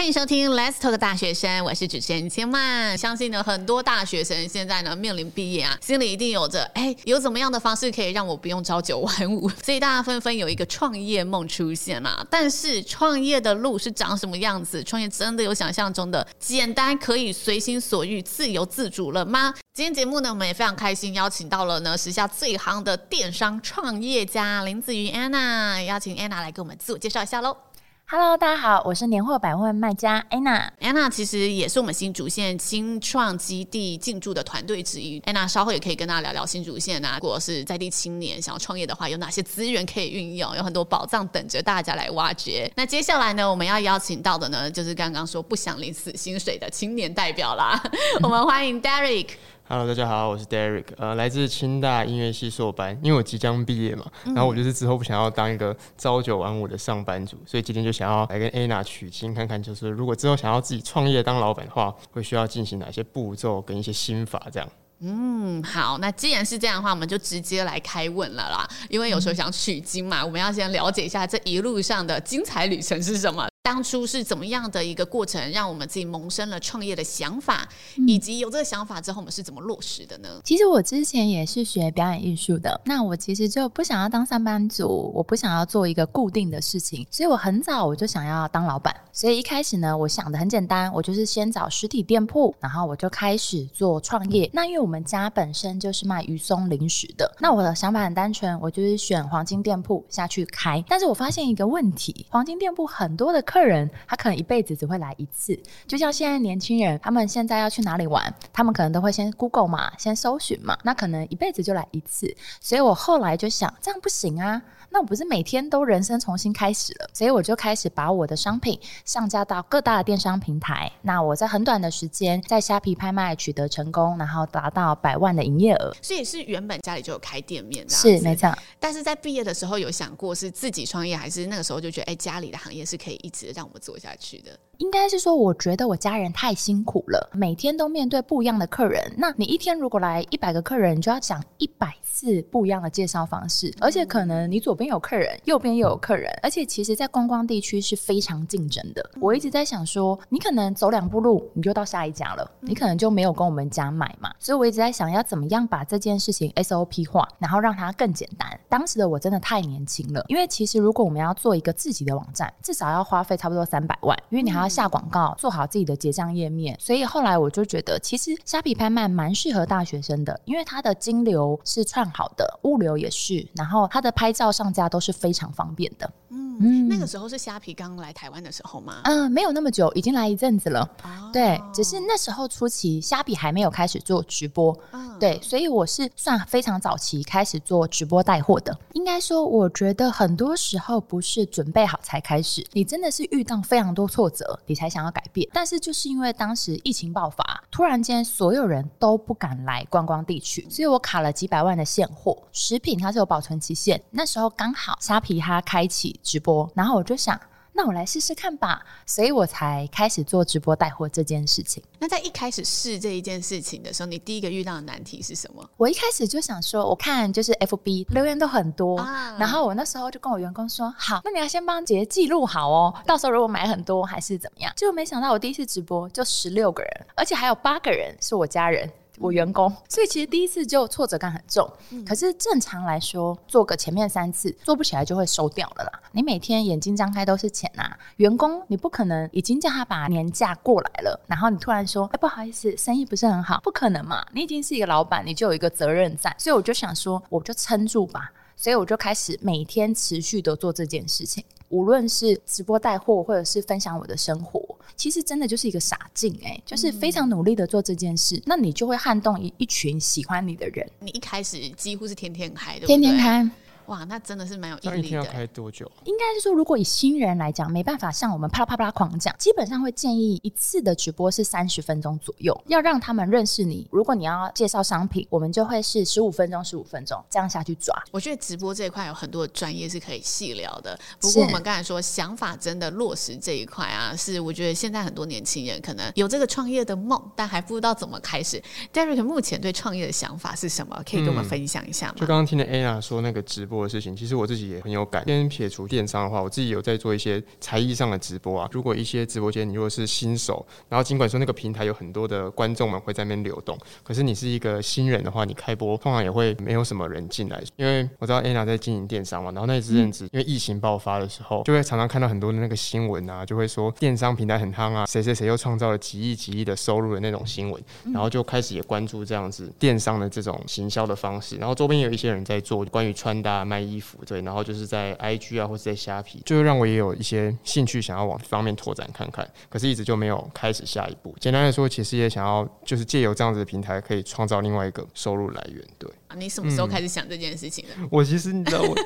欢迎收听 Let's Talk 大学生，我是主持人千曼。相信呢，很多大学生现在呢面临毕业啊，心里一定有着哎，有怎么样的方式可以让我不用朝九晚五？所以大家纷纷有一个创业梦出现啦。但是创业的路是长什么样子？创业真的有想象中的简单，可以随心所欲、自由自主了吗？今天节目呢，我们也非常开心邀请到了呢时下最夯的电商创业家林子云 Anna，邀请 Anna 来给我们自我介绍一下喽。Hello，大家好，我是年货百货卖家 Anna。Anna 其实也是我们新竹县新创基地进驻的团队之一。Anna 稍后也可以跟大家聊聊新竹县啊，如果是在地青年想要创业的话，有哪些资源可以运用？有很多宝藏等着大家来挖掘。那接下来呢，我们要邀请到的呢，就是刚刚说不想领死薪水的青年代表啦。我们欢迎 Derek。Hello，大家好，我是 Derek，呃，来自清大音乐系硕班。因为我即将毕业嘛，然后我就是之后不想要当一个朝九晚五的上班族，所以今天就想要来跟 Anna 取经，看看就是如果之后想要自己创业当老板的话，会需要进行哪些步骤跟一些心法这样。嗯，好，那既然是这样的话，我们就直接来开问了啦。因为有时候想取经嘛，我们要先了解一下这一路上的精彩旅程是什么。当初是怎么样的一个过程，让我们自己萌生了创业的想法，嗯，以及有这个想法之后，我们是怎么落实的呢？其实我之前也是学表演艺术的，那我其实就不想要当上班族，我不想要做一个固定的事情，所以我很早我就想要当老板。所以一开始呢，我想的很简单，我就是先找实体店铺，然后我就开始做创业。那因为我们家本身就是卖鱼松零食的，那我的想法很单纯，我就是选黄金店铺下去开。但是我发现一个问题，黄金店铺很多的客人，他可能一辈子只会来一次，就像现在年轻人，他们现在要去哪里玩，他们可能都会先 Google 嘛，先搜寻嘛，那可能一辈子就来一次。所以我后来就想，这样不行啊。那我不是每天都人生重新开始了，所以我就开始把我的商品上架到各大的电商平台。那我在很短的时间在虾皮拍卖取得成功，然后达到百万的营业额。所以是原本家里就有开店面，是没错。但是在毕业的时候有想过是自己创业，还是那个时候就觉得哎，家里的行业是可以一直让我们做下去的？应该是说，我觉得我家人太辛苦了，每天都面对不一样的客人。那你一天如果来一百个客人，你就要讲一百次不一样的介绍方式，而且可能你左边有客人，右边又有客人，而且其实，在观光地区是非常竞争的。我一直在想说，你可能走两步路，你就到下一家了，你可能就没有跟我们家买嘛。所以我一直在想要怎么样把这件事情 SOP 化，然后让它更简单。当时的我真的太年轻了，因为其实如果我们要做一个自己的网站，至少要花费差不多三百万，因为你还要。下广告，做好自己的结账页面，所以后来我就觉得，其实虾皮拍卖蛮适合大学生的，因为它的金流是串好的，物流也是，然后它的拍照上架都是非常方便的。嗯，那个时候是虾皮刚来台湾的时候吗？嗯，没有那么久，已经来一阵子了。哦。对，只是那时候初期虾皮还没有开始做直播。嗯。对，所以我是算非常早期开始做直播带货的。应该说，我觉得很多时候不是准备好才开始，你真的是遇到非常多挫折，你才想要改变。但是就是因为当时疫情爆发，突然间所有人都不敢来观光地区，所以我卡了几百万的现货。食品它是有保存期限，那时候刚好虾皮它开启直播。然后我就想，那我来试试看吧，所以我才开始做直播带货这件事情。那在一开始试这一件事情的时候，你第一个遇到的难题是什么？我一开始就想说，我看就是 FB 留言都很多，啊，然后我那时候就跟我员工说，好，那你要先帮姐姐记录好哦，到时候如果买很多还是怎么样？结果没想到我第一次直播就十六个人，而且还有八个人是我家人。我员工，所以其实第一次就挫折感很重。嗯。可是正常来说，做个前面三次做不起来就会收掉了啦。你每天眼睛张开都是钱啊，员工你不可能已经叫他把年假过来了，然后你突然说，哎，不好意思，生意不是很好，不可能嘛。你已经是一个老板，你就有一个责任在。所以我就想说，我就撑住吧。所以我就开始每天持续的做这件事情。无论是直播带货，或者是分享我的生活，其实真的就是一个傻劲哎、欸，就是非常努力的做这件事，嗯、那你就会撼动一一群喜欢你的人。你一开始几乎是天天开的，天天开。哇，那真的是蛮有毅力的。一天要开多久？应该是说，如果以新人来讲，没办法像我们啪啦啪啦啪啦狂讲，基本上会建议一次的直播是三十分钟左右，要让他们认识你。如果你要介绍商品，我们就会是十五分钟、十五分钟这样下去抓。我觉得直播这一块有很多的专业是可以细聊的。不过我们刚才说想法真的落实这一块啊，是我觉得现在很多年轻人可能有这个创业的梦，但还不知道怎么开始。Derek 目前对创业的想法是什么？可以跟我们分享一下吗？嗯、就刚刚听的 Anna 说那个直播。播的事情，其实我自己也很有感。先撇除电商的话，我自己有在做一些才艺上的直播啊。如果一些直播间你如果是新手，然后尽管说那个平台有很多的观众们会在那边流动，可是你是一个新人的话，你开播通常也会没有什么人进来。因为我知道 Anna 在经营电商嘛，然后那一阵子因为疫情爆发的时候，就会常常看到很多的那个新闻啊，就会说电商平台很夯啊，谁谁谁又创造了几亿几亿的收入的那种新闻，然后就开始也关注这样子电商的这种行销的方式，然后周边有一些人在做关于穿搭卖衣服，对，然后就是在 IG 啊或者在虾皮，就让我也有一些兴趣想要往这方面拓展看看，可是一直就没有开始下一步。简单来说，其实也想要就是借由这样子的平台，可以创造另外一个收入来源，对。你什么时候开始想这件事情的？嗯、我其实你知道我，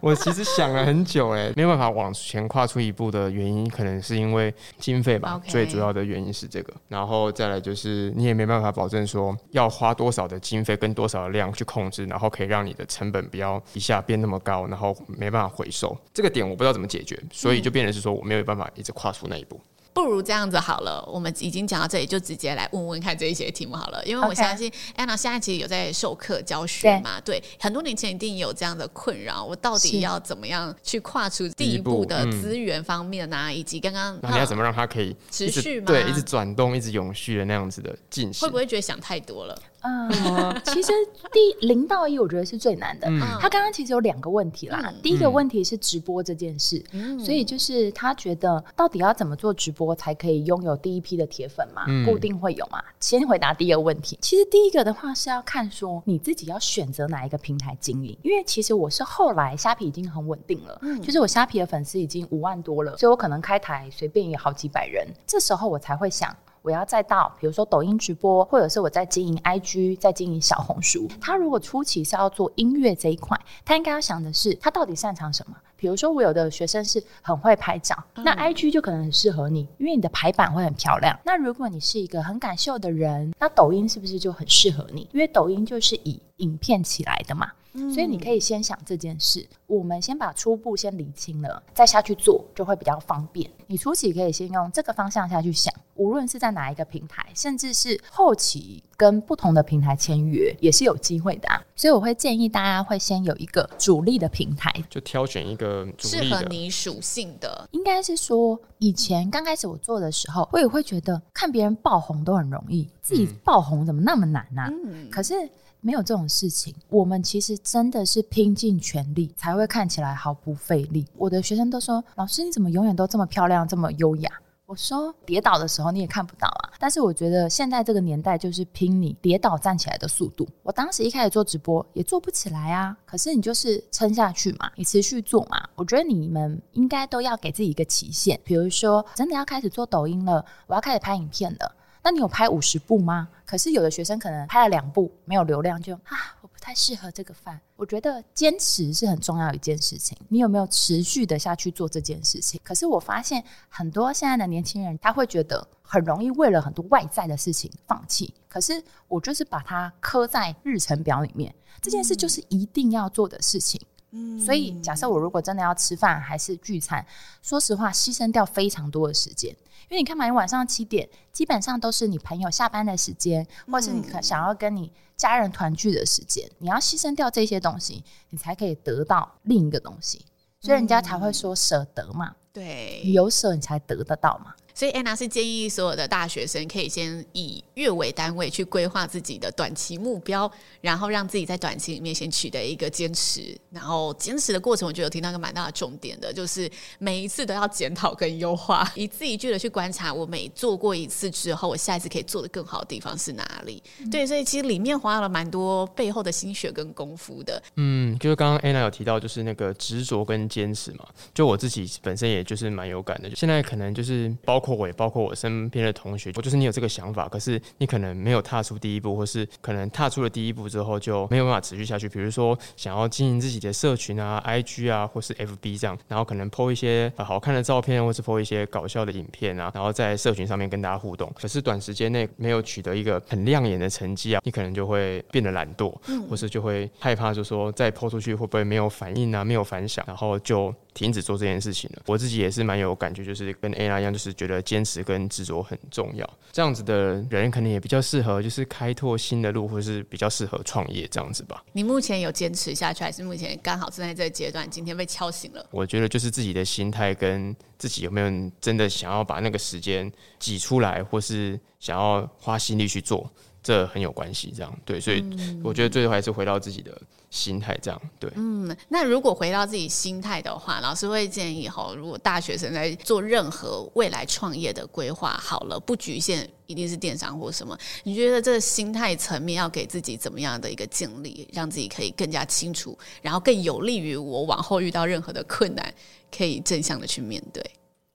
我其实想了很久哎，没有办法往前跨出一步的原因，可能是因为经费吧。最主要的原因是这个，然后再来就是你也没办法保证说要花多少的经费跟多少的量去控制，然后可以让你的成本不要一下变那么高，然后没办法回收。这个点我不知道怎么解决，所以就变成是说我没有办法一直跨出那一步。不如这样子好了，我们已经讲到这里，就直接来问问看这一些题目好了。因为我相信安娜现在其实有在授课教学嘛，对，对，很多年前一定有这样的困扰。我到底要怎么样去跨出第一步的资源方面啊，以及刚刚那你要怎么让它可以持续吗？对，一直转动，一直永续的那样子的进行，会不会觉得想太多了？嗯，其实第零到一，我觉得是最难的。嗯、他刚刚其实有两个问题啦。嗯、第一个问题是直播这件事，嗯、所以就是他觉得到底要怎么做直播才可以拥有第一批的铁粉嘛？嗯、固定会有嘛？先回答第一个问题。其实第一个的话是要看说你自己要选择哪一个平台经营，因为其实我是后来虾皮已经很稳定了，嗯、就是我虾皮的粉丝已经五万多了，所以我可能开台随便也好几百人，这时候我才会想。我要再到，比如说抖音直播，或者是我在经营 IG，在经营小红书。他如果初期是要做音乐这一块，他应该要想的是，他到底擅长什么？比如说，我有的学生是很会拍照，那 IG 就可能很适合你，因为你的排版会很漂亮。那如果你是一个很敢秀的人，那抖音是不是就很适合你？因为抖音就是以影片起来的嘛。所以你可以先想这件事，我们先把初步先理清了，再下去做就会比较方便。你初期可以先用这个方向下去想，无论是在哪一个平台，甚至是后期跟不同的平台签约，也是有机会的啊。所以我会建议大家会先有一个主力的平台，就挑选一个适合你属性的。应该是说，以前刚开始我做的时候，我也会觉得看别人爆红都很容易，自己爆红怎么那么难呢？嗯，可是。没有这种事情，我们其实真的是拼尽全力才会看起来毫不费力。我的学生都说：“老师，你怎么永远都这么漂亮，这么优雅？”我说：“跌倒的时候你也看不到啊。”但是我觉得现在这个年代就是拼你跌倒站起来的速度。我当时一开始做直播也做不起来啊，可是你就是撑下去嘛，你持续做嘛。我觉得你们应该都要给自己一个期限，比如说真的要开始做抖音了，我要开始拍影片了。那你有拍五十部吗？可是有的学生可能拍了两部，没有流量就啊，我不太适合这个饭。我觉得坚持是很重要的一件事情。你有没有持续的下去做这件事情？可是我发现很多现在的年轻人，他会觉得很容易为了很多外在的事情放弃。可是我就是把它刻在日程表里面，这件事就是一定要做的事情。嗯，所以假设我如果真的要吃饭还是聚餐，说实话，牺牲掉非常多的时间。因为你看嘛，你晚上七点基本上都是你朋友下班的时间，或是你可想要跟你家人团聚的时间，嗯、你要牺牲掉这些东西，你才可以得到另一个东西，所以人家才会说舍得嘛。对，你有舍你才得得到嘛。所以安娜是建议所有的大学生可以先以月为单位去规划自己的短期目标，然后让自己在短期里面先取得一个坚持，然后坚持的过程，我觉得有听到一个蛮大的重点的，就是每一次都要检讨跟优化，一字一句的去观察，我每做过一次之后，我下一次可以做得更好的地方是哪里？对，所以其实里面花了蛮多背后的心血跟功夫的。嗯，就是刚刚安娜有提到，就是那个执着跟坚持嘛，就我自己本身也就是蛮有感的，现在可能就是包括。我也包括我身边的同学，我就是你有这个想法，可是你可能没有踏出第一步，或是可能踏出了第一步之后就没有办法持续下去。比如说想要经营自己的社群啊、IG 啊，或是 FB 这样，然后可能 po 一些好看的照片，或是 po 一些搞笑的影片啊，然后在社群上面跟大家互动。可是短时间内没有取得一个很亮眼的成绩啊，你可能就会变得懒惰，或是就会害怕，就说再 po 出去会不会没有反应啊，没有反响，然后就停止做这件事情了。我自己也是蛮有感觉，就是跟 Anna 一样，就是觉得。得坚持跟执着很重要。这样子的人可能也比较适合，就是开拓新的路，或是比较适合创业这样子吧。你目前有坚持下去，还是目前刚好正在这个阶段？今天被敲醒了。我觉得就是自己的心态跟自己有没有真的想要把那个时间挤出来，或是想要花心力去做。这很有关系，这样对，所以我觉得最后还是回到自己的心态，这样对。嗯，那如果回到自己心态的话，老师会建议哈，如果大学生在做任何未来创业的规划，好了，不局限一定是电商或什么，你觉得这个心态层面要给自己怎么样的一个建立，让自己可以更加清楚，然后更有利于我往后遇到任何的困难，可以正向的去面对？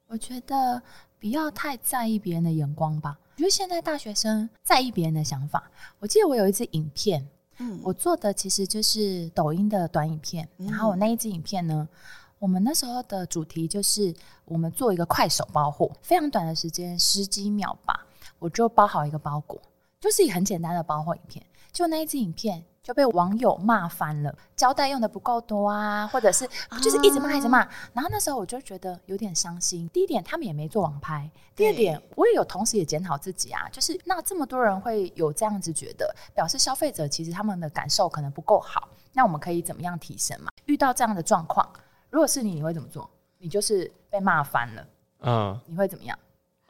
我觉得不要太在意别人的眼光吧。我觉得现在大学生在意别人的想法。我记得我有一支影片，嗯，我做的其实就是抖音的短影片。嗯、然后我那一支影片呢，我们那时候的主题就是我们做一个快手包货，非常短的时间，十几秒吧，我就包好一个包裹，就是一个很简单的包货影片。就那一支影片。就被网友骂翻了，胶带用的不够多啊，或者是就是一直骂一直骂。然后那时候我就觉得有点伤心。第一点，他们也没做网拍；第二点，我也有同时也检讨自己啊，就是那这么多人会有这样子觉得，表示消费者其实他们的感受可能不够好。那我们可以怎么样提升嘛？遇到这样的状况，如果是你，你会怎么做？你就是被骂翻了，嗯，你会怎么样？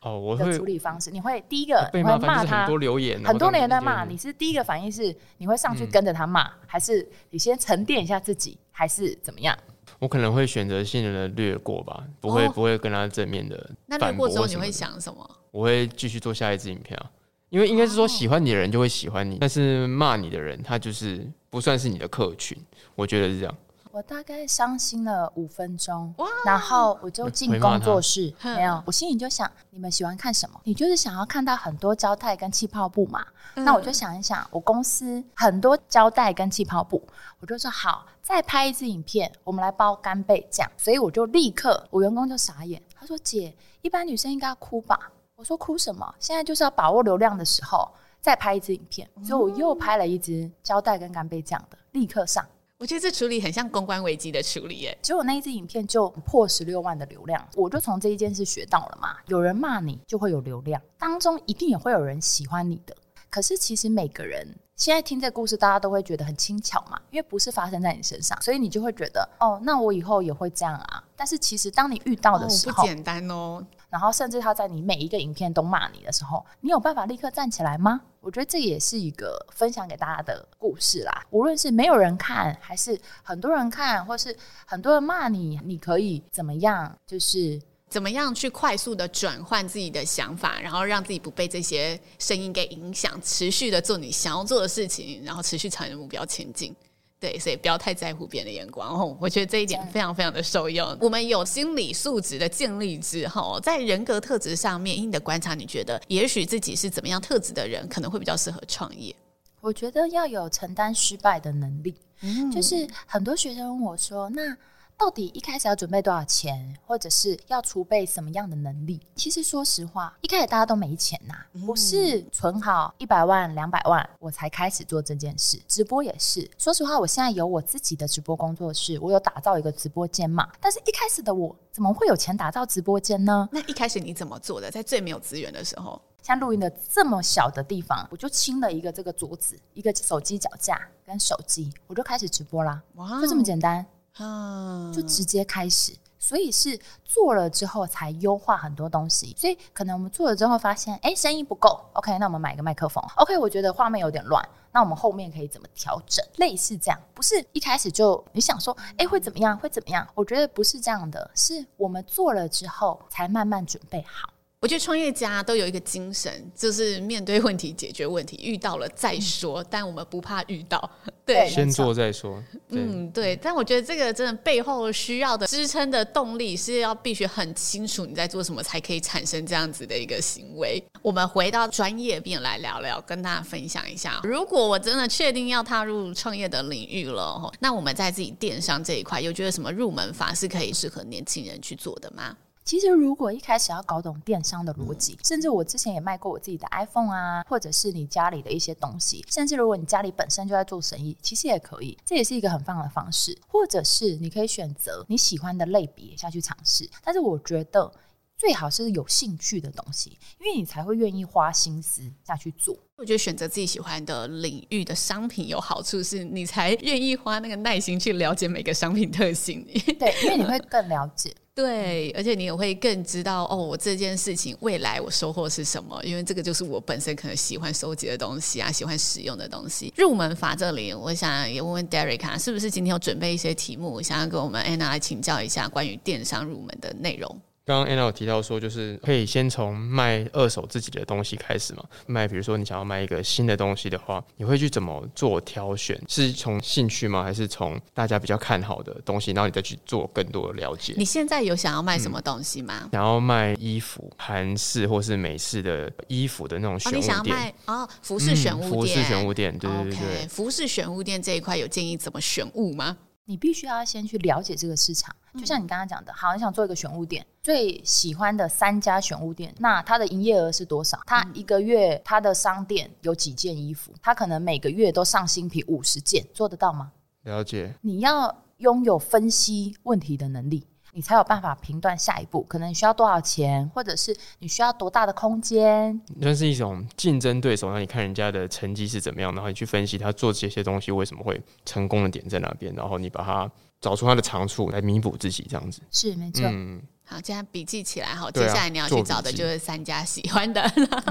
哦，我会处理方式，你会第一个你会骂他，很多留言，很多人在骂，你是第一个反应是你会上去跟着他骂，嗯，还是你先沉淀一下自己，还是怎么样？我可能会选择性的略过吧，不会，哦，不会跟他正面的。那略过之后你会想什么？我会继续做下一支影片啊，因为应该是说喜欢你的人就会喜欢你，哦，但是骂你的人他就是不算是你的客群，我觉得是这样。我大概伤心了五分钟，然后我就进工作室，没有，我心里就想，你们喜欢看什么？你就是想要看到很多胶带跟气泡布嘛？嗯、那我就想一想，我公司很多胶带跟气泡布，我就说好，再拍一支影片，我们来包干贝酱。所以我就立刻，我员工就傻眼，他说：“姐，一般女生应该要哭吧？”我说：“哭什么？现在就是要把握流量的时候，再拍一支影片。”所以我又拍了一支胶带跟干贝酱的，立刻上。我觉得这处理很像公关危机的处理耶，结果那一支影片就破十六万的流量，我就从这一件事学到了嘛，有人骂你就会有流量，当中一定也会有人喜欢你的。可是其实每个人现在听这个故事，大家都会觉得很轻巧嘛，因为不是发生在你身上，所以你就会觉得哦，那我以后也会这样啊。但是其实当你遇到的时候，哦，不简单哦。然后甚至他在你每一个影片都骂你的时候，你有办法立刻站起来吗？我觉得这也是一个分享给大家的故事啦。无论是没有人看，还是很多人看，或是很多人骂你，你可以怎么样？就是怎么样去快速的转换自己的想法，然后让自己不被这些声音给影响，持续的做你想要做的事情，然后持续朝你的目标前进。对，所以不要太在乎别人的眼光哦。我觉得这一点非常非常的受用。我们有心理素质的建立之后，在人格特质上面，以你的观察，你觉得也许自己是怎么样特质的人，可能会比较适合创业？我觉得要有承担失败的能力。嗯，就是很多学生问我说：“那……”到底一开始要准备多少钱，或者是要储备什么样的能力？其实说实话，一开始大家都没钱呐、啊，不是存好一百万、两百万我才开始做这件事。直播也是，说实话，我现在有我自己的直播工作室，我有打造一个直播间嘛。但是一开始的我，怎么会有钱打造直播间呢？那一开始你怎么做的？在最没有资源的时候，像录音的这么小的地方，我就清了一个这个桌子，一个手机脚架跟手机，我就开始直播啦。哇，就这么简单。啊，就直接开始，所以是做了之后才优化很多东西。所以可能我们做了之后发现，哎，声音不够，OK，那我们买一个麦克风。OK，我觉得画面有点乱，那我们后面可以怎么调整？类似这样，不是一开始就你想说，哎，会怎么样？会怎么样？我觉得不是这样的，是我们做了之后才慢慢准备好。我觉得创业家都有一个精神，就是面对问题解决问题，遇到了再说。嗯、但我们不怕遇到，对，先做再说。嗯，对。但我觉得这个真的背后需要的支撑的动力是要必须很清楚你在做什么，才可以产生这样子的一个行为。我们回到专业边来聊聊，跟大家分享一下，如果我真的确定要踏入创业的领域了，那我们在自己电商这一块，有觉得什么入门法是可以适合年轻人去做的吗？其实，如果一开始要搞懂电商的逻辑，甚至我之前也卖过我自己的 iPhone 啊，或者是你家里的一些东西，甚至如果你家里本身就在做生意，其实也可以，这也是一个很棒的方式。或者是你可以选择你喜欢的类别下去尝试。但是我觉得最好是有兴趣的东西，因为你才会愿意花心思下去做。我觉得选择自己喜欢的领域的商品有好处，是你才愿意花那个耐心去了解每个商品特性。对，因为你会更了解。对，而且你也会更知道哦，我这件事情未来我收获是什么？因为这个就是我本身可能喜欢收集的东西啊，喜欢使用的东西。入门法这里，我想也问问 Derek，是不是今天有准备一些题目，想要跟我们 Anna 来请教一下关于电商入门的内容？刚刚 Anna 有提到说，就是可以先从卖二手自己的东西开始嘛。卖，比如说你想要卖一个新的东西的话，你会去怎么做挑选？是从兴趣吗？还是从大家比较看好的东西，然后你再去做更多的了解？你现在有想要卖什么东西吗？嗯、想要卖衣服，韩式或是美式的衣服的那种选物店。哦、你想要卖哦，服饰选物店。嗯、服饰选物店，对对对对。Okay, 服饰选物店这一块有建议怎么选物吗？你必须要先去了解这个市场，就像你刚刚讲的，好，你想做一个选物店，最喜欢的三家选物店，那它的营业额是多少？它一个月它的商店有几件衣服？它可能每个月都上新品五十件，做得到吗？了解。你要拥有分析问题的能力。你才有办法评断下一步，可能你需要多少钱，或者是你需要多大的空间。那是一种竞争对手，让你看人家的成绩是怎么样，然后你去分析他做这些东西为什么会成功的点在哪边，然后你把它找出他的长处来弥补自己，这样子。是没错。嗯好，这样笔记起来好。接下来你要去找的就是三家喜欢的，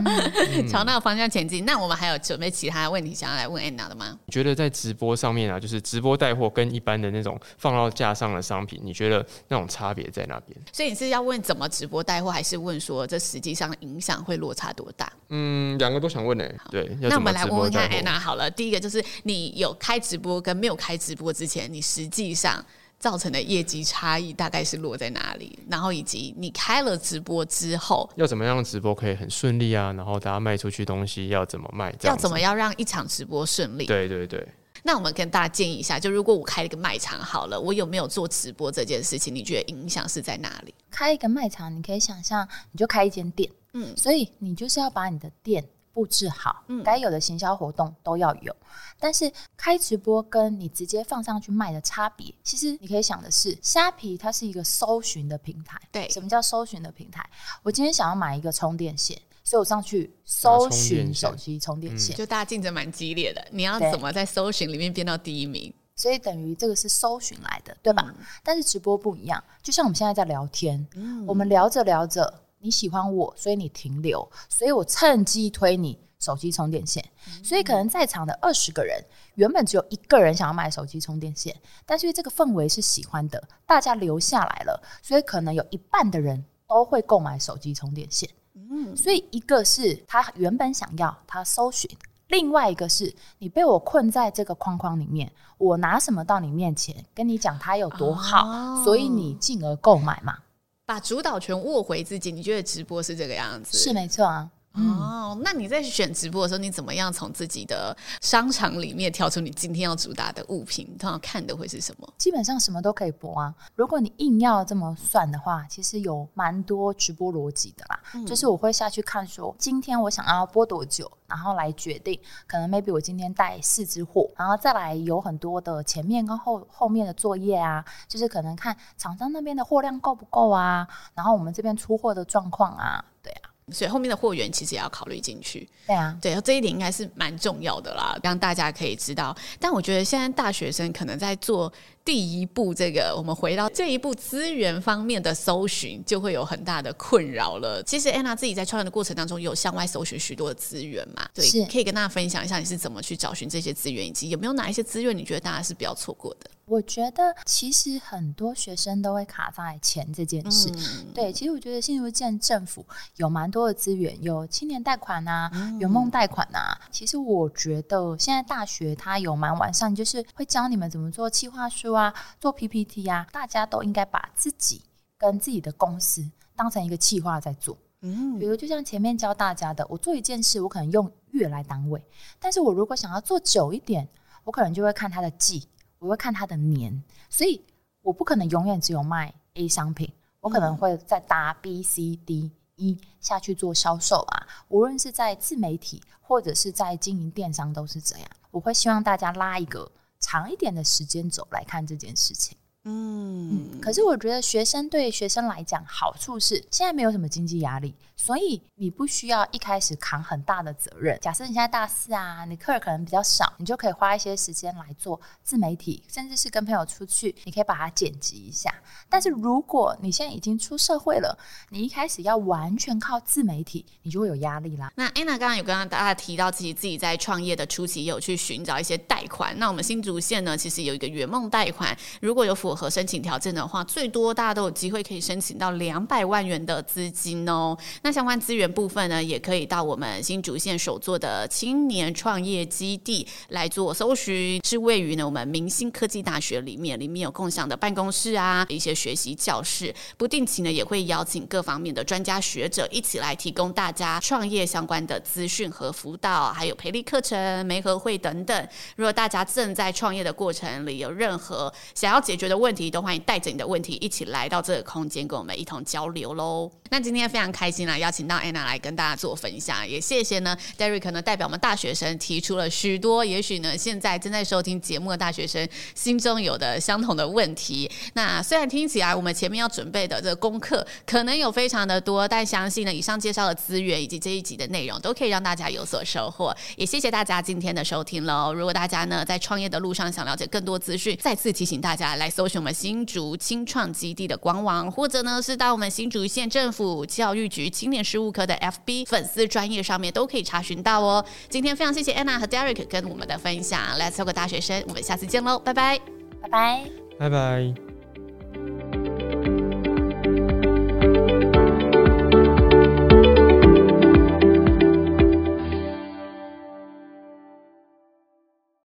朝那个方向前进。那我们还有准备其他的问题想要来问 Anna 的吗？你觉得在直播上面啊，就是直播带货跟一般的那种放到架上的商品，你觉得那种差别在哪边？所以你是要问怎么直播带货，还是问说这实际上的影响会落差多大？嗯，两个都想问呢、欸。对，那我们来问问看 Anna 好了。第一个就是你有开直播跟没有开直播之前，你实际上。造成的业绩差异大概是落在哪里？然后以及你开了直播之后，要怎么样直播可以很顺利啊？然后大家卖出去东西要怎么卖？要怎么样让一场直播顺利？对对对。那我们跟大家建议一下，就如果我开了一个卖场好了，我有没有做直播这件事情？你觉得影响是在哪里？开一个卖场，你可以想象，你就开一间店，嗯，所以你就是要把你的店。布置好，嗯，该有的行销活动都要有。但是开直播跟你直接放上去卖的差别，其实你可以想的是，虾皮它是一个搜寻的平台。对，什么叫搜寻的平台？我今天想要买一个充电线，所以我上去搜寻手机充电线，就大家竞争蛮激烈的。你要怎么在搜寻里面变到第一名？所以等于这个是搜寻来的，对吧？嗯，但是直播不一样，就像我们现在在聊天，嗯，我们聊着聊着。你喜欢我，所以你停留，所以我趁机推你手机充电线。所以可能在场的二十个人，原本只有一个人想要买手机充电线，但是这个氛围是喜欢的，大家留下来了，所以可能有一半的人都会购买手机充电线。嗯，所以一个是他原本想要他搜寻，另外一个是你被我困在这个框框里面，我拿什么到你面前跟你讲它有多好，哦，所以你进而购买嘛。把主导权握回自己，你觉得直播是这个样子？是没错啊。哦，那你在选直播的时候，你怎么样从自己的商场里面挑出你今天要主打的物品？通常看的会是什么？基本上什么都可以播啊。如果你硬要这么算的话，其实有蛮多直播逻辑的啦。嗯。就是我会下去看说，今天我想要播多久，然后来决定。可能 maybe 我今天带四支货，然后再来有很多的前面跟后后面的作业啊，就是可能看厂商那边的货量够不够啊，然后我们这边出货的状况啊，对啊。所以后面的货源其实也要考虑进去，对啊，对，这一点应该是蛮重要的啦，让大家可以知道。但我觉得现在大学生可能在做。第一步，这个我们回到这一步资源方面的搜寻，就会有很大的困扰了。其实安娜自己在创业的过程当中，有向外搜寻许多的资源嘛，对，可以跟大家分享一下你是怎么去找寻这些资源，以及有没有哪一些资源你觉得大家是比较错过的？我觉得其实很多学生都会卡在钱这件事。嗯、对，其实我觉得新竹县政府有蛮多的资源，有青年贷款啊，有梦贷款啊。其实我觉得现在大学它有蛮完善，就是会教你们怎么做企划书。啊，做 PPT 啊，大家都应该把自己跟自己的公司当成一个企划在做。嗯，比如就像前面教大家的，我做一件事，我可能用月来单位，但是我如果想要做久一点，我可能就会看它的季，我会看它的年，所以我不可能永远只有卖 A 商品，我可能会再搭 B、C、D、E 下去做销售啊。无论是在自媒体或者是在经营电商都是这样。我会希望大家拉一个。长一点的时间走来看这件事情，嗯，嗯，可是我觉得学生对学生来讲，好处是现在没有什么经济压力，所以你不需要一开始扛很大的责任。假设你现在大四啊，你课可能比较少，你就可以花一些时间来做自媒体，甚至是跟朋友出去，你可以把它剪辑一下。但是如果你现在已经出社会了，你一开始要完全靠自媒体，你就会有压力啦。那 Anna 刚刚有跟大家提到自己自己在创业的初期有去寻找一些贷款。那我们新竹县呢，其实有一个圆梦贷款，如果有符合申请条件的话，最多大家都有机会可以申请到两百万元的资金哦。那相关资源部分呢，也可以到我们新竹县首座的青年创业基地来做搜寻，是位于呢我们明星科技大学里面，里面有共享的办公室啊，一些学习教室，不定期呢也会邀请各方面的专家学者一起来提供大家创业相关的资讯和辅导，还有培力课程、媒合会等等。如果大家正在创业的过程里有任何想要解决的问题，都欢迎带着你的问题一起来到这个空间，跟我们一同交流喽。那今天非常开心啊，邀请到 Anna 来跟大家做分享，也谢谢呢 Derek 呢代表我们大学生提出了许多，也许呢现在正在收听节目的大学生心中有的相同的问题。那虽然听起来我们前面要准备的这个功课可能有非常的多，但相信呢以上介绍的资源以及这一集的内容都可以让大家有所收获。也谢谢大家今天的收听喽。如果大家呢在创业的路上想了解更多资讯，再次提醒大家来搜寻我们新竹青创基地的官网，或者呢是到我们新竹县政府教育局青年事务科的 FB 粉丝专业上面都可以查询到哦。今天非常谢谢 Anna 和 Derek 跟我们的分享，Let's Talk 大学生，我们下次见喽，拜拜，拜拜，拜拜。